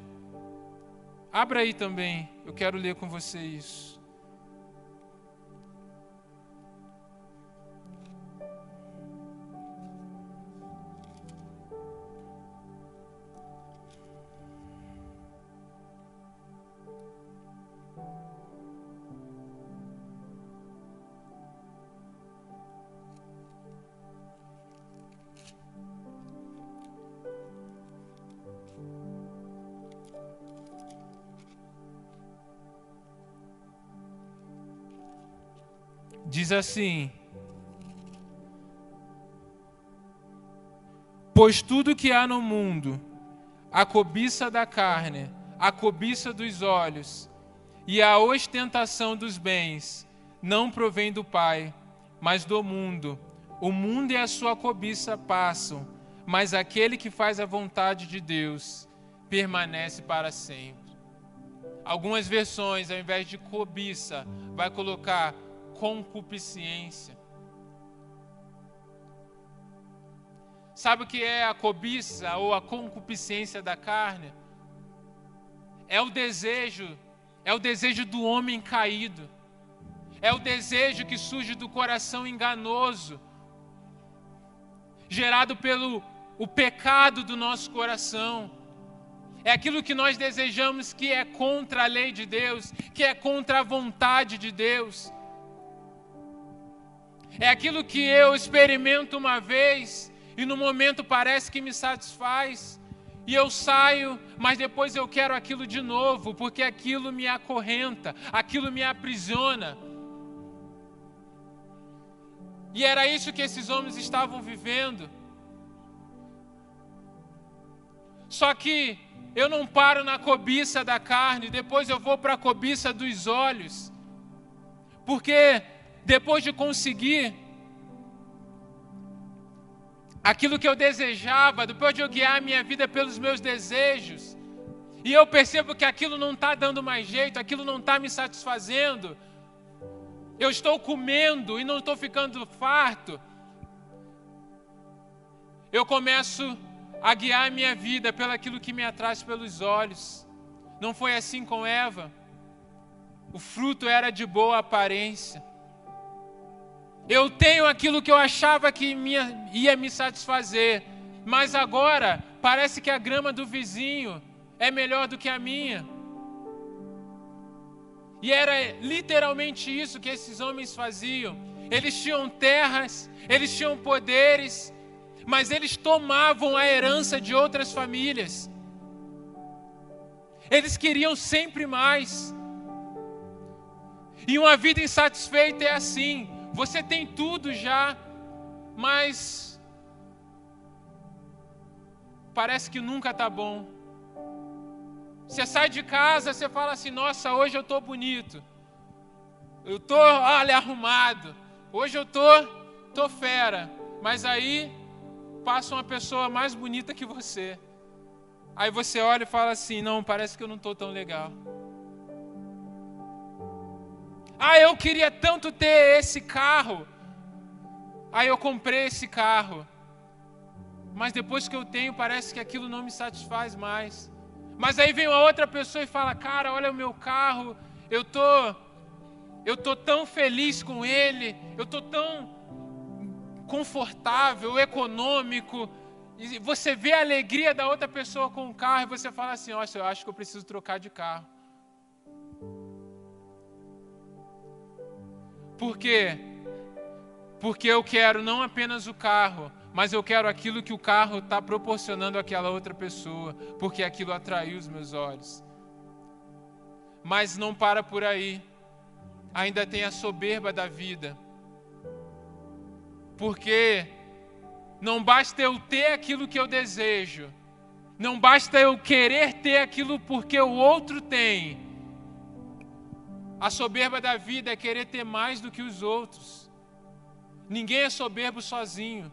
Abra aí também, eu quero ler com você isso. Assim: Pois tudo que há no mundo, a cobiça da carne, a cobiça dos olhos e a ostentação dos bens, não provém do Pai, mas do mundo. O mundo e a sua cobiça passam, mas aquele que faz a vontade de Deus permanece para sempre. Algumas versões, ao invés de cobiça, vai colocar concupiscência. Sabe o que é a cobiça ou a concupiscência da carne? É o desejo, é o desejo do homem caído. É o desejo que surge do coração enganoso, gerado pelo o pecado do nosso coração. É aquilo que nós desejamos que é contra a lei de Deus, que é contra a vontade de Deus. É aquilo que eu experimento uma vez e no momento parece que me satisfaz, e eu saio, mas depois eu quero aquilo de novo, porque aquilo me acorrenta, aquilo me aprisiona. E era isso que esses homens estavam vivendo. Só que eu não paro na cobiça da carne, depois eu vou para a cobiça dos olhos. Porque depois de conseguir aquilo que eu desejava, depois de eu guiar a minha vida pelos meus desejos, e eu percebo que aquilo não está dando mais jeito, aquilo não está me satisfazendo, eu estou comendo e não estou ficando farto, eu começo a guiar a minha vida pelaquilo que me atrai pelos olhos. Não foi assim com Eva. O fruto era de boa aparência. Eu tenho aquilo que eu achava que ia me satisfazer, mas agora parece que a grama do vizinho é melhor do que a minha. E era literalmente isso que esses homens faziam. Eles tinham terras, eles tinham poderes, mas eles tomavam a herança de outras famílias. Eles queriam sempre mais. E uma vida insatisfeita é assim. Você tem tudo já, mas parece que nunca está bom. Você sai de casa, você fala assim: Nossa, hoje eu estou bonito. Eu estou, olha, arrumado. Hoje eu estou, tô fera. Mas aí passa uma pessoa mais bonita que você. Aí você olha e fala assim: Não, parece que eu não estou tão legal. Ah, eu queria tanto ter esse carro. Aí eu comprei esse carro. Mas depois que eu tenho, parece que aquilo não me satisfaz mais. Mas aí vem uma outra pessoa e fala: "Cara, olha o meu carro. Eu tô eu tô tão feliz com ele. Eu tô tão confortável, econômico. E você vê a alegria da outra pessoa com o carro e você fala assim: "Nossa, eu acho que eu preciso trocar de carro". Por quê? Porque eu quero não apenas o carro, mas eu quero aquilo que o carro está proporcionando àquela outra pessoa, porque aquilo atraiu os meus olhos. Mas não para por aí, ainda tem a soberba da vida, porque não basta eu ter aquilo que eu desejo, não basta eu querer ter aquilo porque o outro tem, a soberba da vida é querer ter mais do que os outros. Ninguém é soberbo sozinho.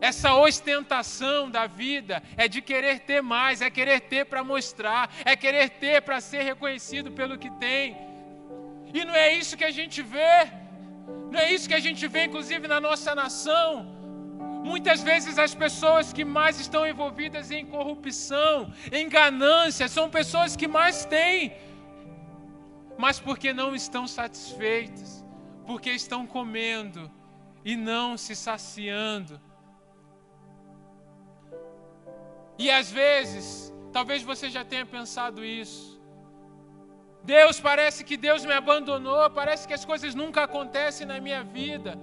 Essa ostentação da vida é de querer ter mais, é querer ter para mostrar, é querer ter para ser reconhecido pelo que tem. E não é isso que a gente vê, não é isso que a gente vê, inclusive, na nossa nação. Muitas vezes as pessoas que mais estão envolvidas em corrupção, em ganância, são pessoas que mais têm, mas porque não estão satisfeitos, porque estão comendo e não se saciando. E às vezes, talvez você já tenha pensado isso. Deus, parece que Deus me abandonou, parece que as coisas nunca acontecem na minha vida.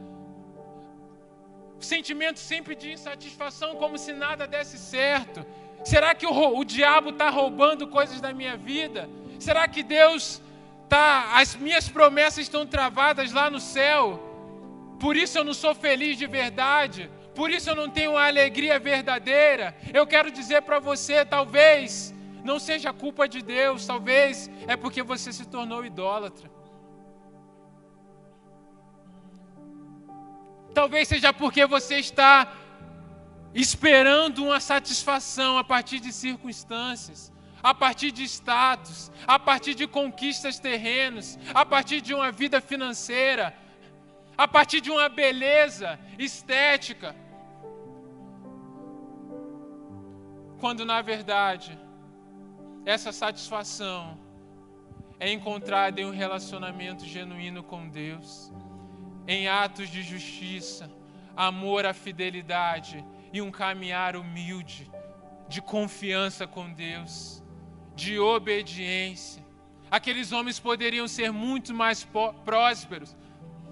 Sentimento sempre de insatisfação, como se nada desse certo. Será que o, o diabo está roubando coisas da minha vida? Será que Deus Tá, as minhas promessas estão travadas lá no céu. Por isso eu não sou feliz de verdade. Por isso eu não tenho uma alegria verdadeira. Eu quero dizer para você, talvez não seja culpa de Deus, talvez é porque você se tornou idólatra. Talvez seja porque você está esperando uma satisfação a partir de circunstâncias, a partir de status, a partir de conquistas terrenos, a partir de uma vida financeira, a partir de uma beleza estética. Quando na verdade, essa satisfação é encontrada em um relacionamento genuíno com Deus em atos de justiça, amor à fidelidade e um caminhar humilde, de confiança com Deus, de obediência. Aqueles homens poderiam ser muito mais prósperos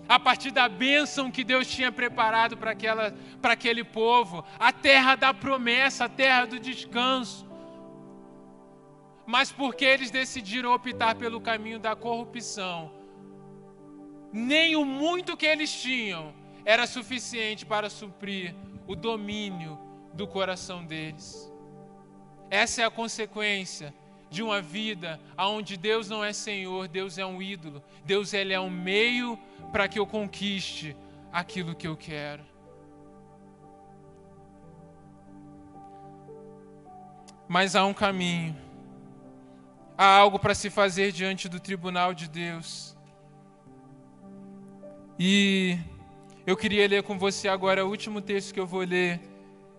a partir da bênção que Deus tinha preparado para, aquela, para aquele povo, a terra da promessa, a terra do descanso. Mas porque eles decidiram optar pelo caminho da corrupção, nem o muito que eles tinham era suficiente para suprir o domínio do coração deles. Essa é a consequência de uma vida onde Deus não é Senhor, Deus é um ídolo, Deus ele é um meio para que eu conquiste aquilo que eu quero. Mas há um caminho, há algo para se fazer diante do tribunal de Deus. E eu queria ler com você agora o último texto que eu vou ler,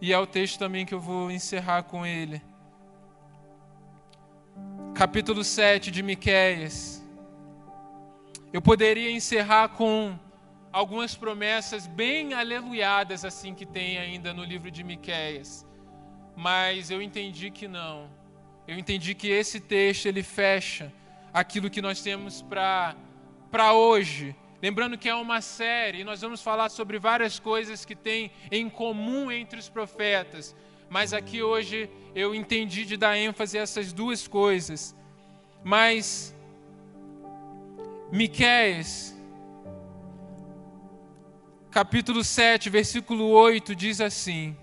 e é o texto também que eu vou encerrar com ele. Capítulo 7 de Miquéias. Eu poderia encerrar com algumas promessas bem aleluiadas assim que tem ainda no livro de Miquéias. Mas eu entendi que não. Eu entendi que esse texto ele fecha aquilo que nós temos para para hoje Lembrando que é uma série e nós vamos falar sobre várias coisas que tem em comum entre os profetas. Mas aqui hoje eu entendi de dar ênfase a essas duas coisas. Mas Miqueias capítulo 7, versículo 8 diz assim: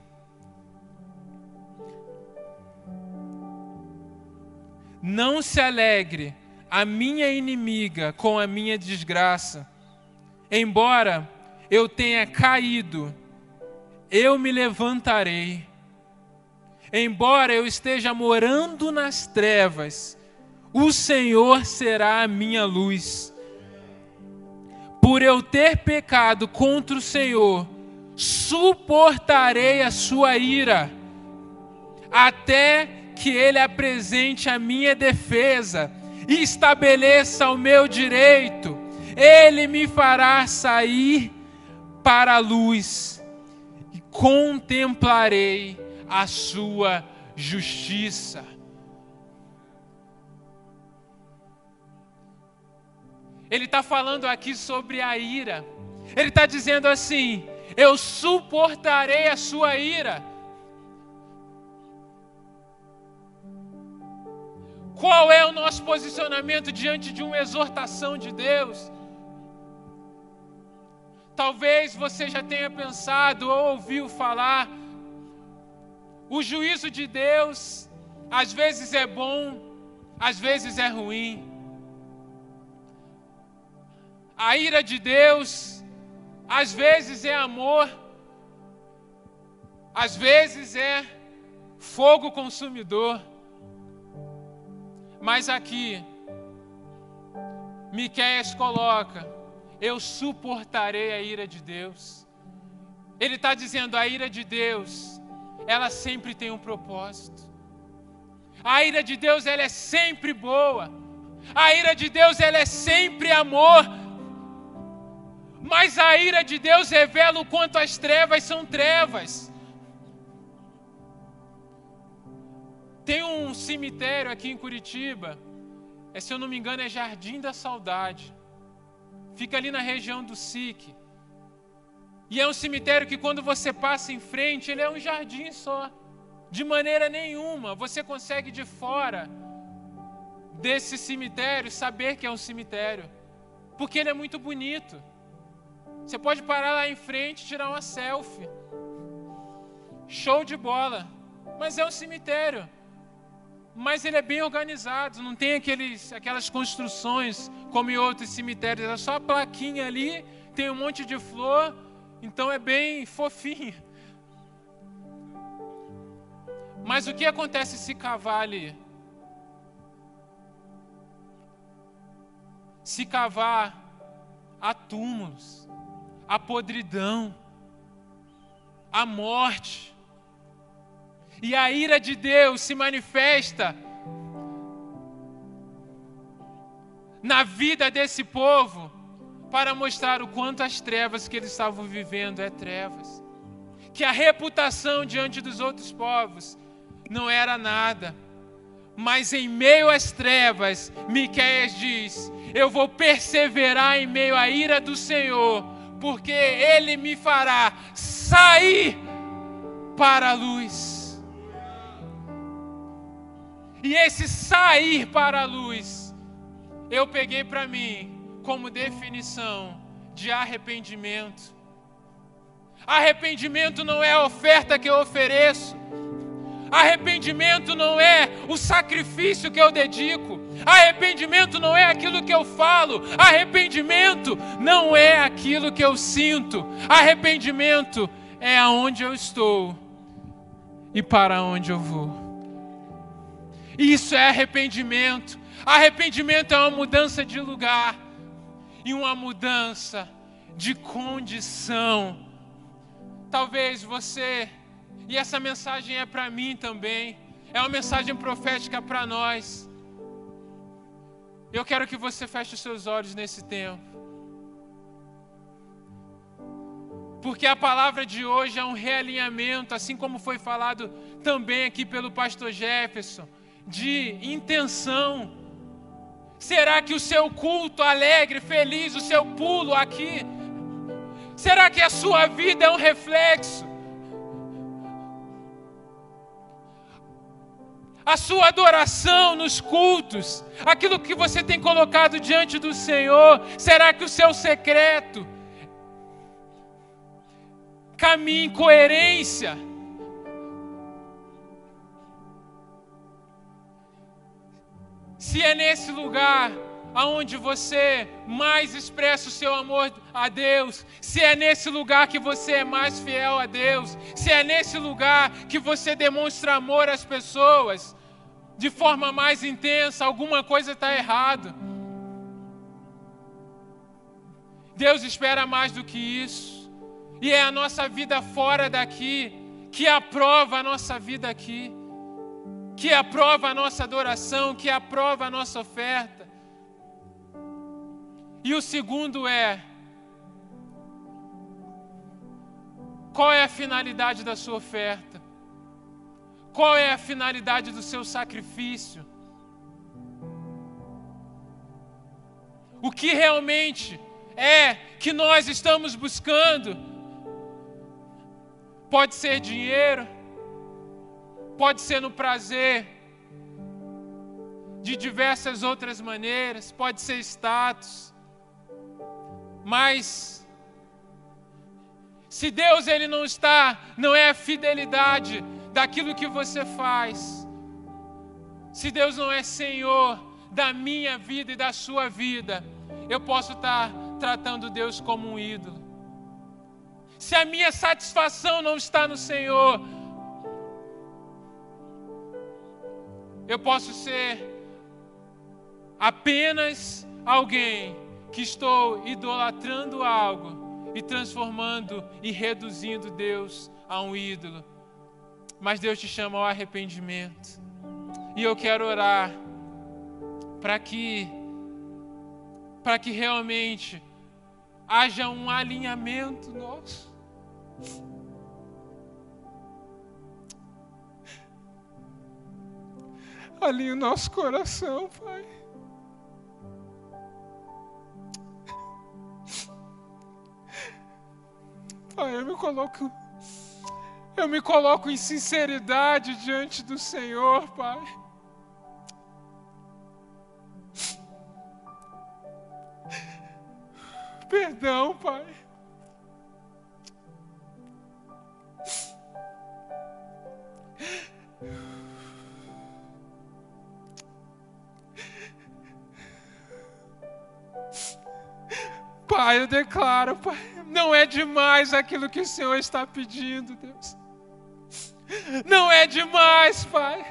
Não se alegre a minha inimiga com a minha desgraça Embora eu tenha caído, eu me levantarei. Embora eu esteja morando nas trevas, o Senhor será a minha luz. Por eu ter pecado contra o Senhor, suportarei a sua ira, até que Ele apresente a minha defesa e estabeleça o meu direito ele me fará sair para a luz e contemplarei a sua justiça. Ele está falando aqui sobre a ira. Ele está dizendo assim: Eu suportarei a sua ira. Qual é o nosso posicionamento diante de uma exortação de Deus? Talvez você já tenha pensado ou ouviu falar, o juízo de Deus às vezes é bom, às vezes é ruim. A ira de Deus às vezes é amor, às vezes é fogo consumidor. Mas aqui, Miqueias coloca eu suportarei a ira de Deus. Ele está dizendo: a ira de Deus, ela sempre tem um propósito. A ira de Deus, ela é sempre boa. A ira de Deus, ela é sempre amor. Mas a ira de Deus revela o quanto as trevas são trevas. Tem um cemitério aqui em Curitiba, é, se eu não me engano, é Jardim da Saudade. Fica ali na região do SIC. E é um cemitério que quando você passa em frente, ele é um jardim só. De maneira nenhuma você consegue de fora desse cemitério saber que é um cemitério, porque ele é muito bonito. Você pode parar lá em frente tirar uma selfie. Show de bola. Mas é um cemitério. Mas ele é bem organizado, não tem aqueles, aquelas construções como em outros cemitérios, é só a plaquinha ali, tem um monte de flor, então é bem fofinho. Mas o que acontece se cavar ali? Se cavar há túmulos, a podridão, a morte. E a ira de Deus se manifesta na vida desse povo para mostrar o quanto as trevas que eles estavam vivendo é trevas. Que a reputação diante dos outros povos não era nada. Mas em meio às trevas, Miqueias diz: Eu vou perseverar em meio à ira do Senhor, porque ele me fará sair para a luz. E esse sair para a luz, eu peguei para mim como definição de arrependimento. Arrependimento não é a oferta que eu ofereço. Arrependimento não é o sacrifício que eu dedico. Arrependimento não é aquilo que eu falo. Arrependimento não é aquilo que eu sinto. Arrependimento é aonde eu estou e para onde eu vou. Isso é arrependimento. Arrependimento é uma mudança de lugar e uma mudança de condição. Talvez você, e essa mensagem é para mim também, é uma mensagem profética para nós. Eu quero que você feche os seus olhos nesse tempo. Porque a palavra de hoje é um realinhamento, assim como foi falado também aqui pelo pastor Jefferson, de intenção. Será que o seu culto alegre, feliz, o seu pulo aqui, será que a sua vida é um reflexo? A sua adoração nos cultos, aquilo que você tem colocado diante do Senhor, será que o seu secreto? Caminha em coerência? Se é nesse lugar aonde você mais expressa o seu amor a Deus, se é nesse lugar que você é mais fiel a Deus, se é nesse lugar que você demonstra amor às pessoas de forma mais intensa, alguma coisa está errado. Deus espera mais do que isso, e é a nossa vida fora daqui que aprova a nossa vida aqui, que aprova a nossa adoração, que aprova a nossa oferta. E o segundo é: qual é a finalidade da sua oferta? Qual é a finalidade do seu sacrifício? O que realmente é que nós estamos buscando? Pode ser dinheiro, pode ser no prazer, de diversas outras maneiras, pode ser status, mas se Deus ele não está, não é a fidelidade daquilo que você faz. Se Deus não é Senhor da minha vida e da sua vida, eu posso estar tratando Deus como um ídolo. Se a minha satisfação não está no Senhor, eu posso ser apenas alguém que estou idolatrando algo e transformando e reduzindo Deus a um ídolo. Mas Deus te chama ao arrependimento. E eu quero orar para que para que realmente haja um alinhamento nosso. alinha o nosso coração, Pai. Pai, eu me coloco, eu me coloco em sinceridade diante do Senhor, Pai. Perdão, Pai. Pai, eu declaro, Pai, não é demais aquilo que o Senhor está pedindo, Deus. Não é demais, Pai.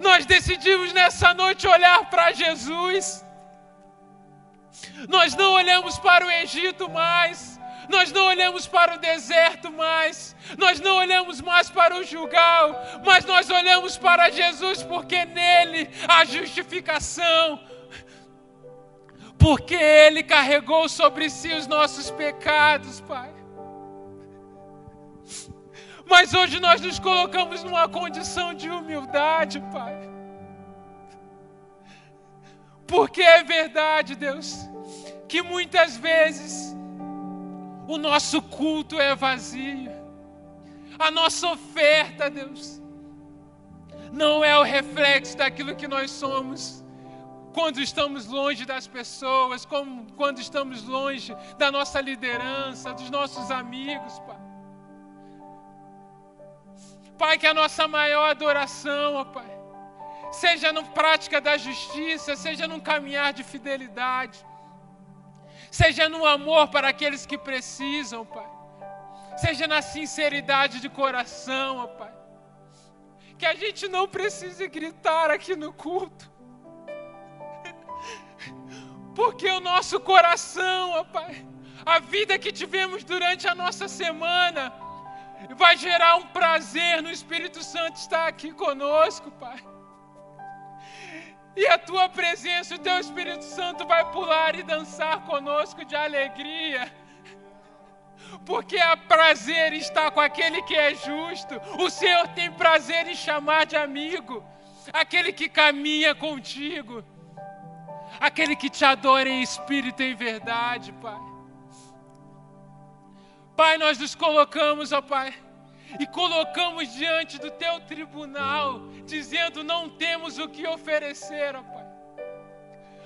Nós decidimos nessa noite olhar para Jesus. Nós não olhamos para o Egito mais. Nós não olhamos para o deserto mais. Nós não olhamos mais para o julgal. Mas nós olhamos para Jesus porque nele há justificação porque Ele carregou sobre si os nossos pecados, Pai. Mas hoje nós nos colocamos numa condição de humildade, Pai. Porque é verdade, Deus, que muitas vezes o nosso culto é vazio, a nossa oferta, Deus, não é o reflexo daquilo que nós somos quando estamos longe das pessoas, como quando estamos longe da nossa liderança, dos nossos amigos, Pai. Pai, que a nossa maior adoração, ó Pai, seja na prática da justiça, seja num caminhar de fidelidade, seja no amor para aqueles que precisam, Pai, seja na sinceridade de coração, ó Pai. Que a gente não precise gritar aqui no culto, porque o nosso coração, ó Pai, a vida que tivemos durante a nossa semana, vai gerar um prazer no Espírito Santo estar aqui conosco, Pai. E a tua presença, o teu Espírito Santo vai pular e dançar conosco de alegria. Porque há prazer estar com aquele que é justo. O Senhor tem prazer em chamar de amigo aquele que caminha contigo aquele que te adora em espírito e em verdade, Pai. Pai, nós nos colocamos, ó Pai, e colocamos diante do teu tribunal, dizendo: não temos o que oferecer, ó Pai.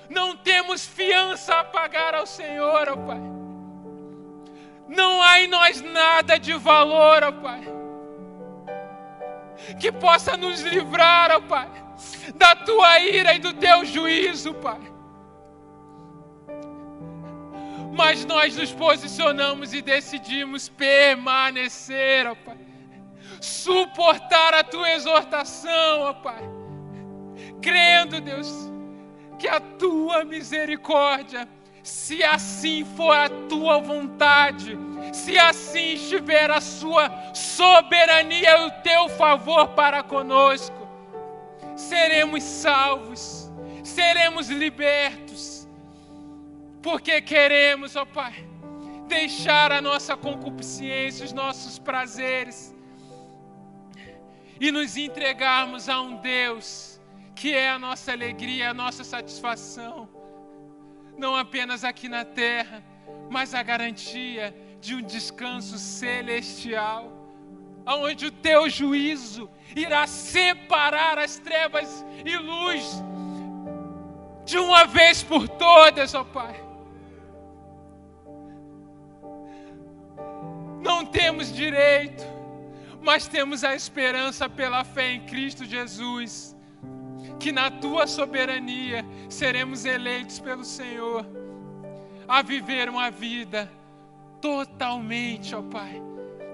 Não temos fiança a pagar ao Senhor, ó Pai. Não há em nós nada de valor, ó Pai, que possa nos livrar, ó Pai, da tua ira e do teu juízo, Pai. Mas nós nos posicionamos e decidimos permanecer, ó Pai. Suportar a tua exortação, ó Pai. Crendo, Deus, que a tua misericórdia, se assim for a tua vontade, se assim estiver a sua soberania e o teu favor para conosco, seremos salvos, seremos libertos porque queremos, ó Pai, deixar a nossa concupiscência, os nossos prazeres e nos entregarmos a um Deus que é a nossa alegria, a nossa satisfação, não apenas aqui na terra, mas a garantia de um descanso celestial, onde o teu juízo irá separar as trevas e luz de uma vez por todas, ó Pai. Não temos direito, mas temos a esperança pela fé em Cristo Jesus, que na tua soberania seremos eleitos pelo Senhor a viver uma vida totalmente, ó Pai,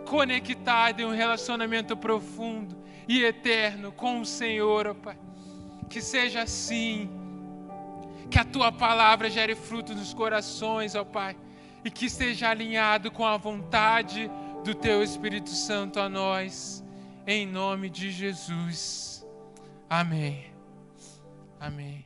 conectada em um relacionamento profundo e eterno com o Senhor, ó Pai. Que seja assim, que a tua palavra gere fruto nos corações, ó Pai e que esteja alinhado com a vontade do Teu Espírito Santo a nós, em nome de Jesus. Amém. Amém.